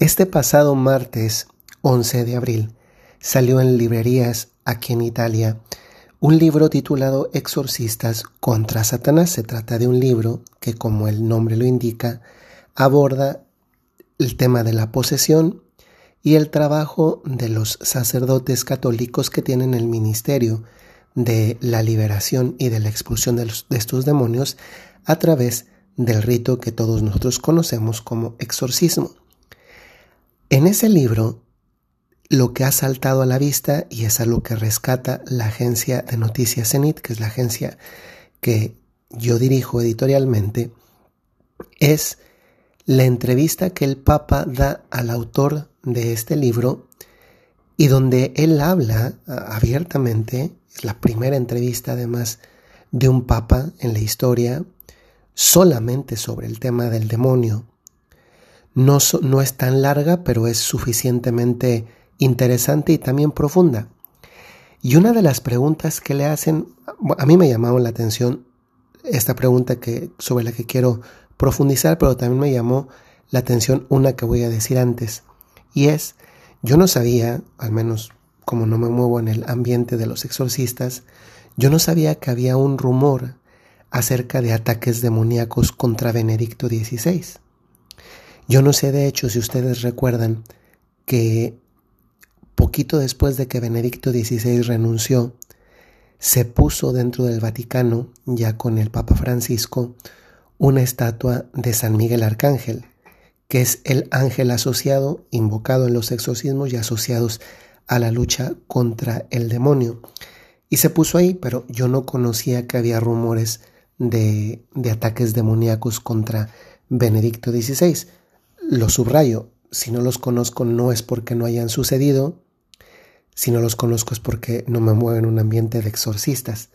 Este pasado martes 11 de abril salió en librerías aquí en Italia un libro titulado Exorcistas contra Satanás. Se trata de un libro que, como el nombre lo indica, aborda el tema de la posesión y el trabajo de los sacerdotes católicos que tienen el ministerio de la liberación y de la expulsión de, de estos demonios a través del rito que todos nosotros conocemos como exorcismo. En ese libro, lo que ha saltado a la vista, y es a lo que rescata la agencia de noticias CENIT, que es la agencia que yo dirijo editorialmente, es la entrevista que el Papa da al autor de este libro y donde él habla abiertamente, es la primera entrevista además de un Papa en la historia, solamente sobre el tema del demonio no, es tan larga, pero es suficientemente interesante y también profunda. Y una de las preguntas que le hacen, a mí me llamó la atención esta pregunta que, sobre la que quiero profundizar, pero también me llamó la atención una que voy a decir antes. Y es, yo no sabía, al menos como no me muevo en el ambiente de los exorcistas, yo no sabía que había un rumor acerca de ataques demoníacos contra Benedicto XVI. Yo no sé de hecho si ustedes recuerdan que poquito después de que Benedicto XVI renunció, se puso dentro del Vaticano, ya con el Papa Francisco, una estatua de San Miguel Arcángel, que es el ángel asociado, invocado en los exorcismos y asociados a la lucha contra el demonio. Y se puso ahí, pero yo no conocía que había rumores de, de ataques demoníacos contra Benedicto XVI. Lo subrayo, si no los conozco no es porque no hayan sucedido, si no los conozco es porque no me muevo en un ambiente de exorcistas,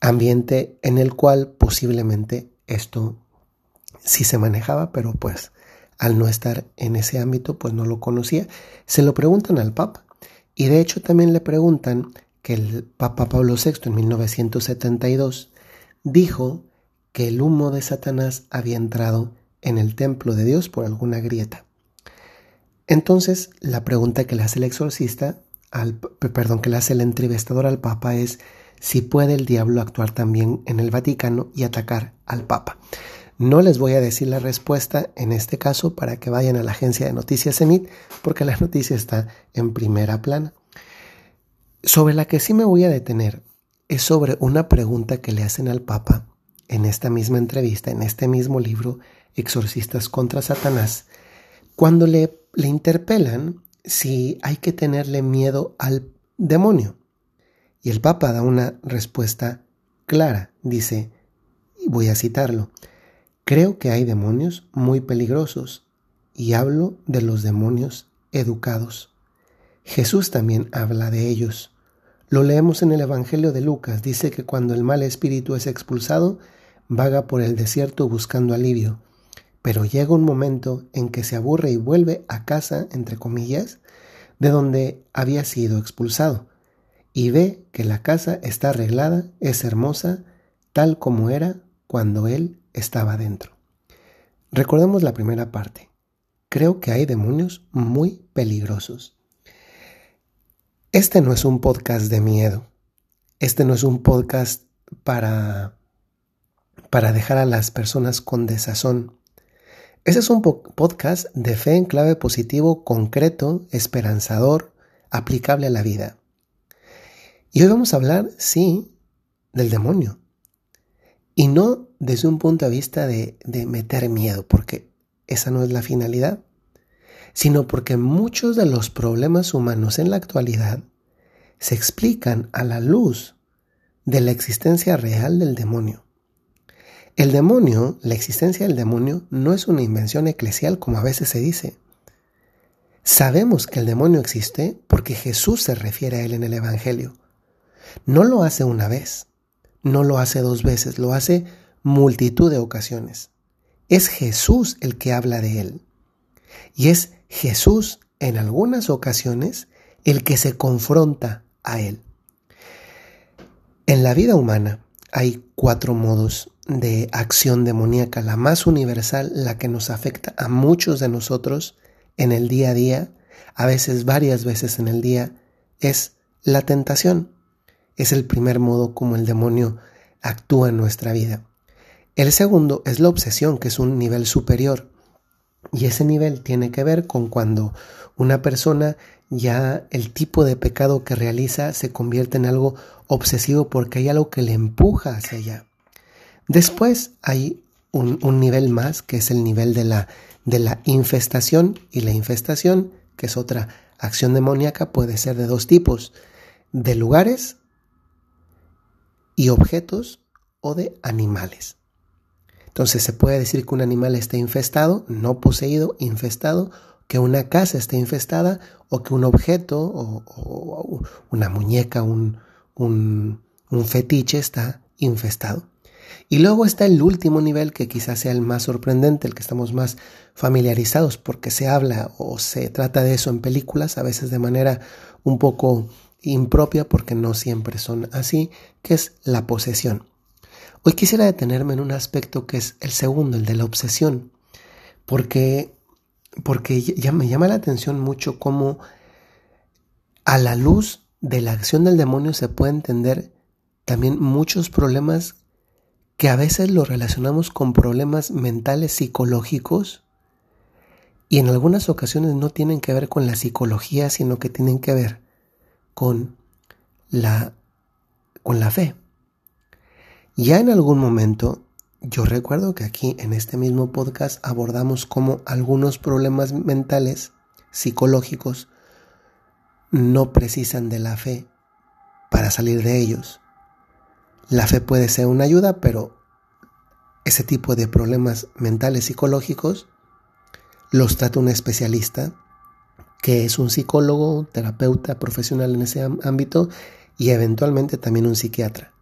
ambiente en el cual posiblemente esto sí se manejaba, pero pues al no estar en ese ámbito pues no lo conocía. Se lo preguntan al Papa y de hecho también le preguntan que el Papa Pablo VI en 1972 dijo que el humo de Satanás había entrado en el templo de Dios por alguna grieta. Entonces, la pregunta que le hace el exorcista, al, perdón, que le hace el entrevistador al Papa es si puede el diablo actuar también en el Vaticano y atacar al Papa. No les voy a decir la respuesta en este caso para que vayan a la agencia de noticias EMIT, porque la noticia está en primera plana. Sobre la que sí me voy a detener es sobre una pregunta que le hacen al Papa en esta misma entrevista, en este mismo libro, Exorcistas contra Satanás, cuando le, le interpelan si hay que tenerle miedo al demonio. Y el Papa da una respuesta clara. Dice, y voy a citarlo, creo que hay demonios muy peligrosos y hablo de los demonios educados. Jesús también habla de ellos. Lo leemos en el Evangelio de Lucas. Dice que cuando el mal espíritu es expulsado, vaga por el desierto buscando alivio pero llega un momento en que se aburre y vuelve a casa, entre comillas, de donde había sido expulsado, y ve que la casa está arreglada, es hermosa, tal como era cuando él estaba dentro. Recordemos la primera parte. Creo que hay demonios muy peligrosos. Este no es un podcast de miedo. Este no es un podcast para para dejar a las personas con desazón. Ese es un podcast de fe en clave positivo, concreto, esperanzador, aplicable a la vida. Y hoy vamos a hablar, sí, del demonio. Y no desde un punto de vista de, de meter miedo, porque esa no es la finalidad, sino porque muchos de los problemas humanos en la actualidad se explican a la luz de la existencia real del demonio. El demonio, la existencia del demonio, no es una invención eclesial como a veces se dice. Sabemos que el demonio existe porque Jesús se refiere a él en el Evangelio. No lo hace una vez, no lo hace dos veces, lo hace multitud de ocasiones. Es Jesús el que habla de él. Y es Jesús en algunas ocasiones el que se confronta a él. En la vida humana hay cuatro modos de acción demoníaca. La más universal, la que nos afecta a muchos de nosotros, en el día a día, a veces varias veces en el día, es la tentación. Es el primer modo como el demonio actúa en nuestra vida. El segundo es la obsesión, que es un nivel superior. Y ese nivel tiene que ver con cuando una persona ya el tipo de pecado que realiza se convierte en algo obsesivo porque hay algo que le empuja hacia allá. Después hay un, nivel más que es el nivel de la, de la infestación y la infestación, que es otra acción demoníaca, puede ser de dos tipos, de lugares y objetos o de animales. Entonces se puede decir que un animal está infestado, no poseído, infestado, que una casa esté infestada o que un objeto o, una muñeca, un, un, un fetiche está infestado. Y luego está el último nivel que quizás sea el más sorprendente, el que estamos más familiarizados porque se habla o se trata de eso en películas, a veces de manera un poco impropia porque no siempre son así, que es la posesión. Hoy quisiera detenerme en un aspecto que es el segundo, el de la obsesión, porque, porque ya me llama la atención mucho cómo a la luz de la acción del demonio se puede entender también muchos problemas que a veces lo relacionamos con problemas mentales psicológicos y en algunas ocasiones no tienen que ver con la psicología, sino que tienen que ver con la, con la fe. Ya en algún momento, yo recuerdo que aquí en este mismo podcast abordamos cómo algunos problemas mentales, psicológicos, no precisan de la fe para salir de ellos. La fe puede ser una ayuda, pero ese tipo de problemas mentales psicológicos los trata un especialista que es un psicólogo, terapeuta profesional en ese ámbito y eventualmente también un psiquiatra.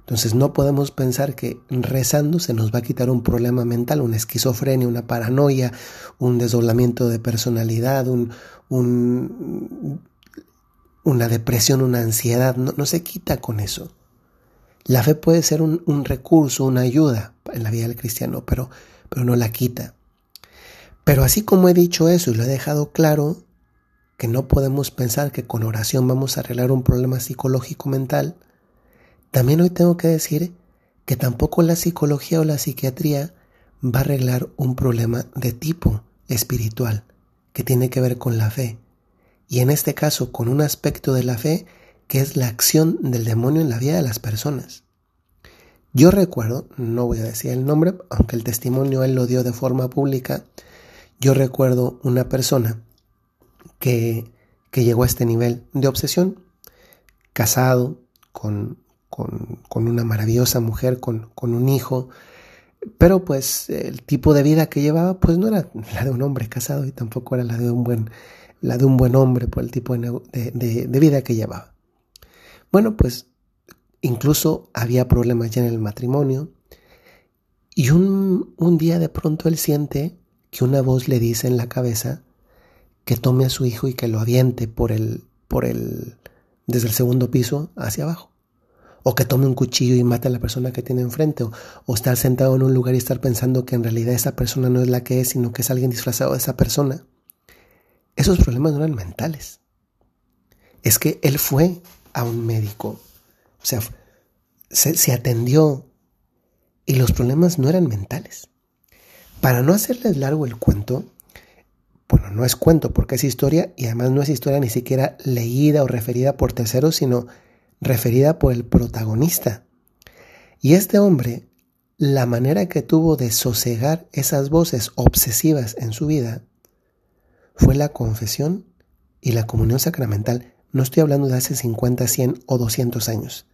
Entonces no podemos pensar que rezando se nos va a quitar un problema mental, una esquizofrenia, una paranoia, un desdoblamiento de personalidad, un, una depresión, una ansiedad. No, no se quita con eso. La fe puede ser un, recurso, una ayuda en la vida del cristiano, pero, pero no la quita. Pero así como he dicho eso y lo he dejado claro, que no podemos pensar que con oración vamos a arreglar un problema psicológico mental, también hoy tengo que decir que tampoco la psicología o la psiquiatría va a arreglar un problema de tipo espiritual, que tiene que ver con la fe. Y en este caso con un aspecto de la fe que es la acción del demonio en la vida de las personas. Yo recuerdo, no voy a decir el nombre, aunque el testimonio él lo dio de forma pública, yo recuerdo una persona que, que llegó a este nivel de obsesión, casado, con, con, con una maravillosa mujer, con, con, un hijo, pero pues el tipo de vida que llevaba pues no era la de un hombre casado y tampoco era la de un buen, la de un buen hombre por el tipo de, de, de vida que llevaba. Bueno, pues incluso había problemas ya en el matrimonio. Y un, un, día de pronto él siente que una voz le dice en la cabeza que tome a su hijo y que lo aviente por el, por el, desde el segundo piso hacia abajo. O que tome un cuchillo y mate a la persona que tiene enfrente. O, o estar sentado en un lugar y estar pensando que en realidad esa persona no es la que es, sino que es alguien disfrazado de esa persona. Esos problemas no eran mentales. Es que él fue a un médico. O sea, se, atendió y los problemas no eran mentales. Para no hacerles largo el cuento, bueno, no es cuento porque es historia y además no es historia ni siquiera leída o referida por terceros, sino referida por el protagonista. Y este hombre, la manera que tuvo de sosegar esas voces obsesivas en su vida fue la confesión y la comunión sacramental. No estoy hablando de hace 50, 100 o 200 años.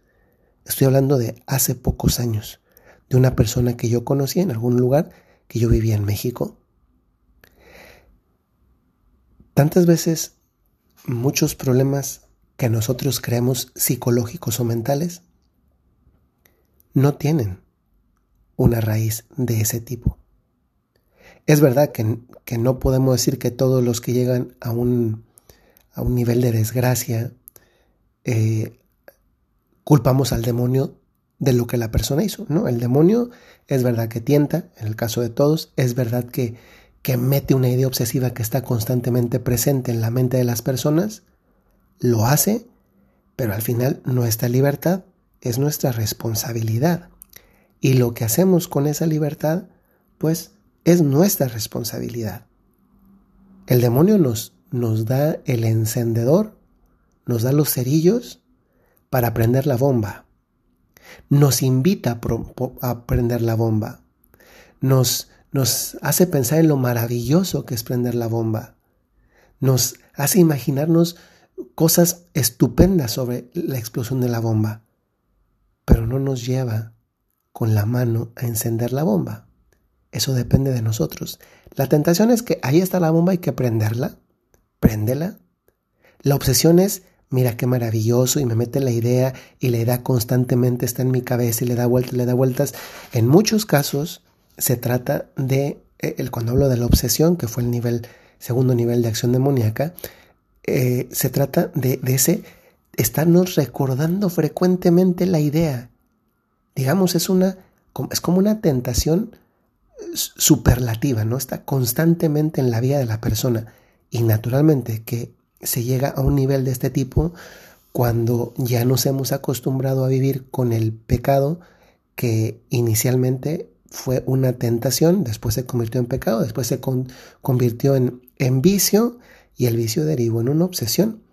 Estoy hablando de hace pocos años, de una persona que yo conocí en algún lugar que yo vivía en México. Tantas veces muchos problemas que nosotros creemos psicológicos o mentales no tienen una raíz de ese tipo. Es verdad que, que no podemos decir que todos los que llegan a un a un nivel de desgracia, eh, culpamos al demonio de lo que la persona hizo. ¿no? El demonio es verdad que tienta, en el caso de todos, es verdad que, que mete una idea obsesiva que está constantemente presente en la mente de las personas, lo hace, pero al final nuestra libertad es nuestra responsabilidad. Y lo que hacemos con esa libertad, pues es nuestra responsabilidad. El demonio nos, nos da el encendedor, nos da los cerillos para prender la bomba. Nos invita a, prender la bomba. Nos, nos hace pensar en lo maravilloso que es prender la bomba. Nos hace imaginarnos cosas estupendas sobre la explosión de la bomba, pero no nos lleva con la mano a encender la bomba. Eso depende de nosotros. La tentación es que ahí está la bomba, hay que prenderla. Préndela. La obsesión es, mira qué maravilloso, y me mete la idea, y la idea constantemente está en mi cabeza y le da vueltas, le da vueltas. En muchos casos se trata de, eh, el, cuando hablo de la obsesión, que fue el nivel, segundo nivel de acción demoníaca, eh, se trata de, de ese estarnos recordando frecuentemente la idea. Digamos, es una, es como una tentación superlativa, ¿no? Está constantemente en la vida de la persona. Y naturalmente que se llega a un nivel de este tipo cuando ya nos hemos acostumbrado a vivir con el pecado que inicialmente fue una tentación, después se convirtió en pecado, después se convirtió en, en vicio y el vicio derivó en una obsesión.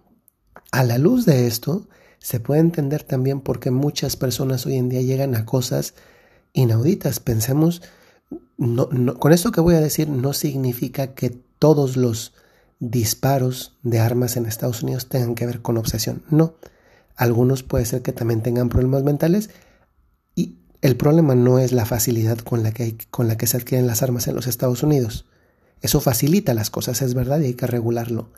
A la luz de esto, se puede entender también por qué muchas personas hoy en día llegan a cosas inauditas. Pensemos no, con esto que voy a decir no significa que todos los disparos de armas en Estados Unidos tengan que ver con obsesión. No. Algunos puede ser que también tengan problemas mentales y el problema no es la facilidad con la que, con la que se adquieren las armas en los Estados Unidos. Eso facilita las cosas, es verdad, y hay que regularlo.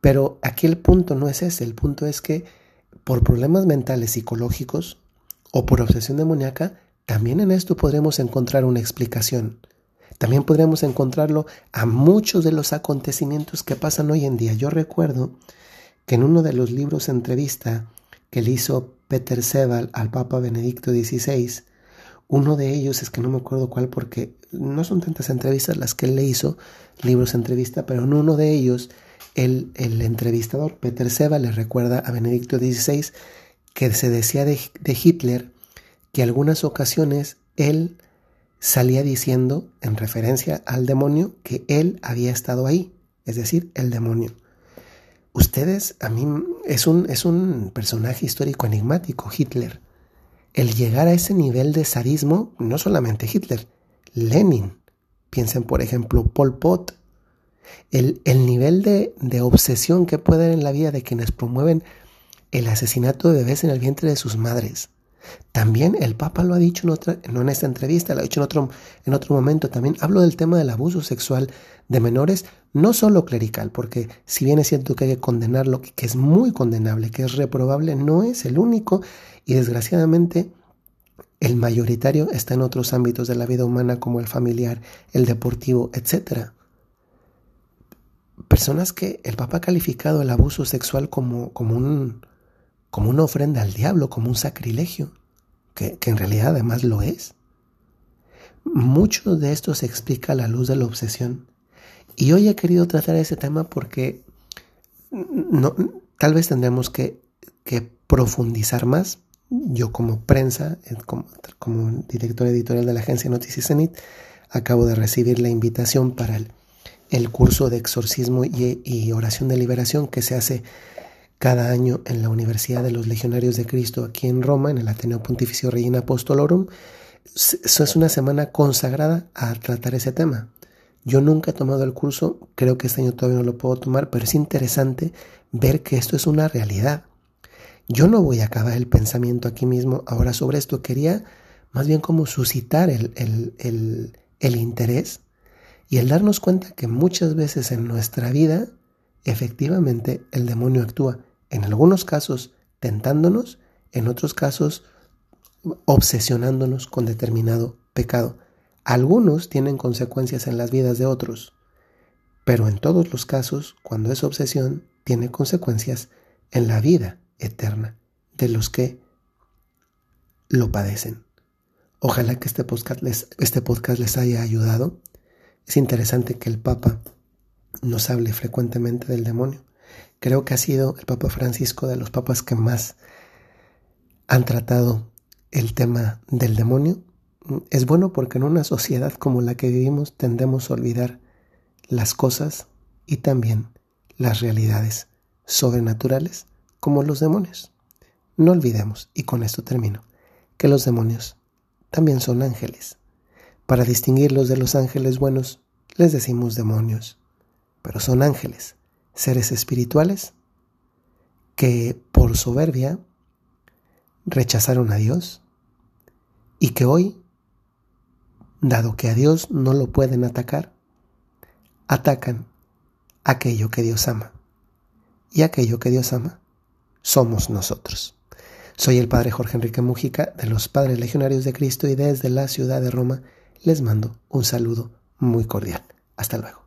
Pero aquí el punto no es ese, el punto es que por problemas mentales psicológicos o por obsesión demoníaca también en esto podremos encontrar una explicación. También podremos encontrarlo a muchos de los acontecimientos que pasan hoy en día. Yo recuerdo que en uno de los libros entrevista que le hizo Peter Sebal al Papa Benedicto XVI, uno de ellos es que no me acuerdo cuál porque no son tantas entrevistas las que él le hizo, libros entrevista, pero en uno de ellos el, el entrevistador Peter Sebal le recuerda a Benedicto XVI que se decía de, de Hitler que algunas ocasiones él salía diciendo, en referencia al demonio, que él había estado ahí, es decir, el demonio. Ustedes, a mí, es un, es un personaje histórico enigmático, Hitler. El llegar a ese nivel de sadismo, no solamente Hitler, Lenin, piensen por ejemplo Pol Pot, el, el nivel de, de obsesión que puede haber en la vida de quienes promueven el asesinato de bebés en el vientre de sus madres, también el Papa lo ha dicho en otra, no en esta entrevista, lo ha dicho en otro, en otro momento también. Hablo del tema del abuso sexual de menores, no solo clerical, porque si bien es cierto que hay que condenarlo, que es muy condenable, que es reprobable, no es el único y desgraciadamente el mayoritario está en otros ámbitos de la vida humana como el familiar, el deportivo, etc. Personas que el Papa ha calificado el abuso sexual como, como un, como una ofrenda al diablo, como un sacrilegio, que, en realidad además lo es. Mucho de esto se explica a la luz de la obsesión. Y hoy he querido tratar ese tema porque no, tal vez tendremos que, profundizar más. Yo como prensa, eh, como, como, director editorial de la agencia Noticias Zenit, acabo de recibir la invitación para el, el curso de exorcismo y, y, oración de liberación que se hace cada año en la Universidad de los Legionarios de Cristo aquí en Roma, en el Ateneo Pontificio Regina Apostolorum. Eso es una semana consagrada a tratar ese tema. Yo nunca he tomado el curso, creo que este año todavía no lo puedo tomar, pero es interesante ver que esto es una realidad. Yo no voy a acabar el pensamiento aquí mismo ahora sobre esto, quería más bien como suscitar el, el, el interés y el darnos cuenta que muchas veces en nuestra vida efectivamente el demonio actúa en algunos casos tentándonos, en otros casos obsesionándonos con determinado pecado. Algunos tienen consecuencias en las vidas de otros, pero en todos los casos, cuando es obsesión, tiene consecuencias en la vida eterna de los que lo padecen. Ojalá que este podcast les, este podcast les haya ayudado. Es interesante que el Papa nos hable frecuentemente del demonio. Creo que ha sido el Papa Francisco de los papas que más han tratado el tema del demonio. Es bueno porque en una sociedad como la que vivimos tendemos a olvidar las cosas y también las realidades sobrenaturales como los demonios. No olvidemos, y con esto termino, que los demonios también son ángeles. Para distinguirlos de los ángeles buenos, les decimos demonios, pero son ángeles, seres espirituales que por soberbia rechazaron a Dios y que hoy, dado que a Dios no lo pueden atacar, atacan aquello que Dios ama. Y aquello que Dios ama somos nosotros. Soy el Padre Jorge Enrique Mujica de los Padres Legionarios de Cristo y desde la ciudad de Roma les mando un saludo muy cordial. Hasta luego.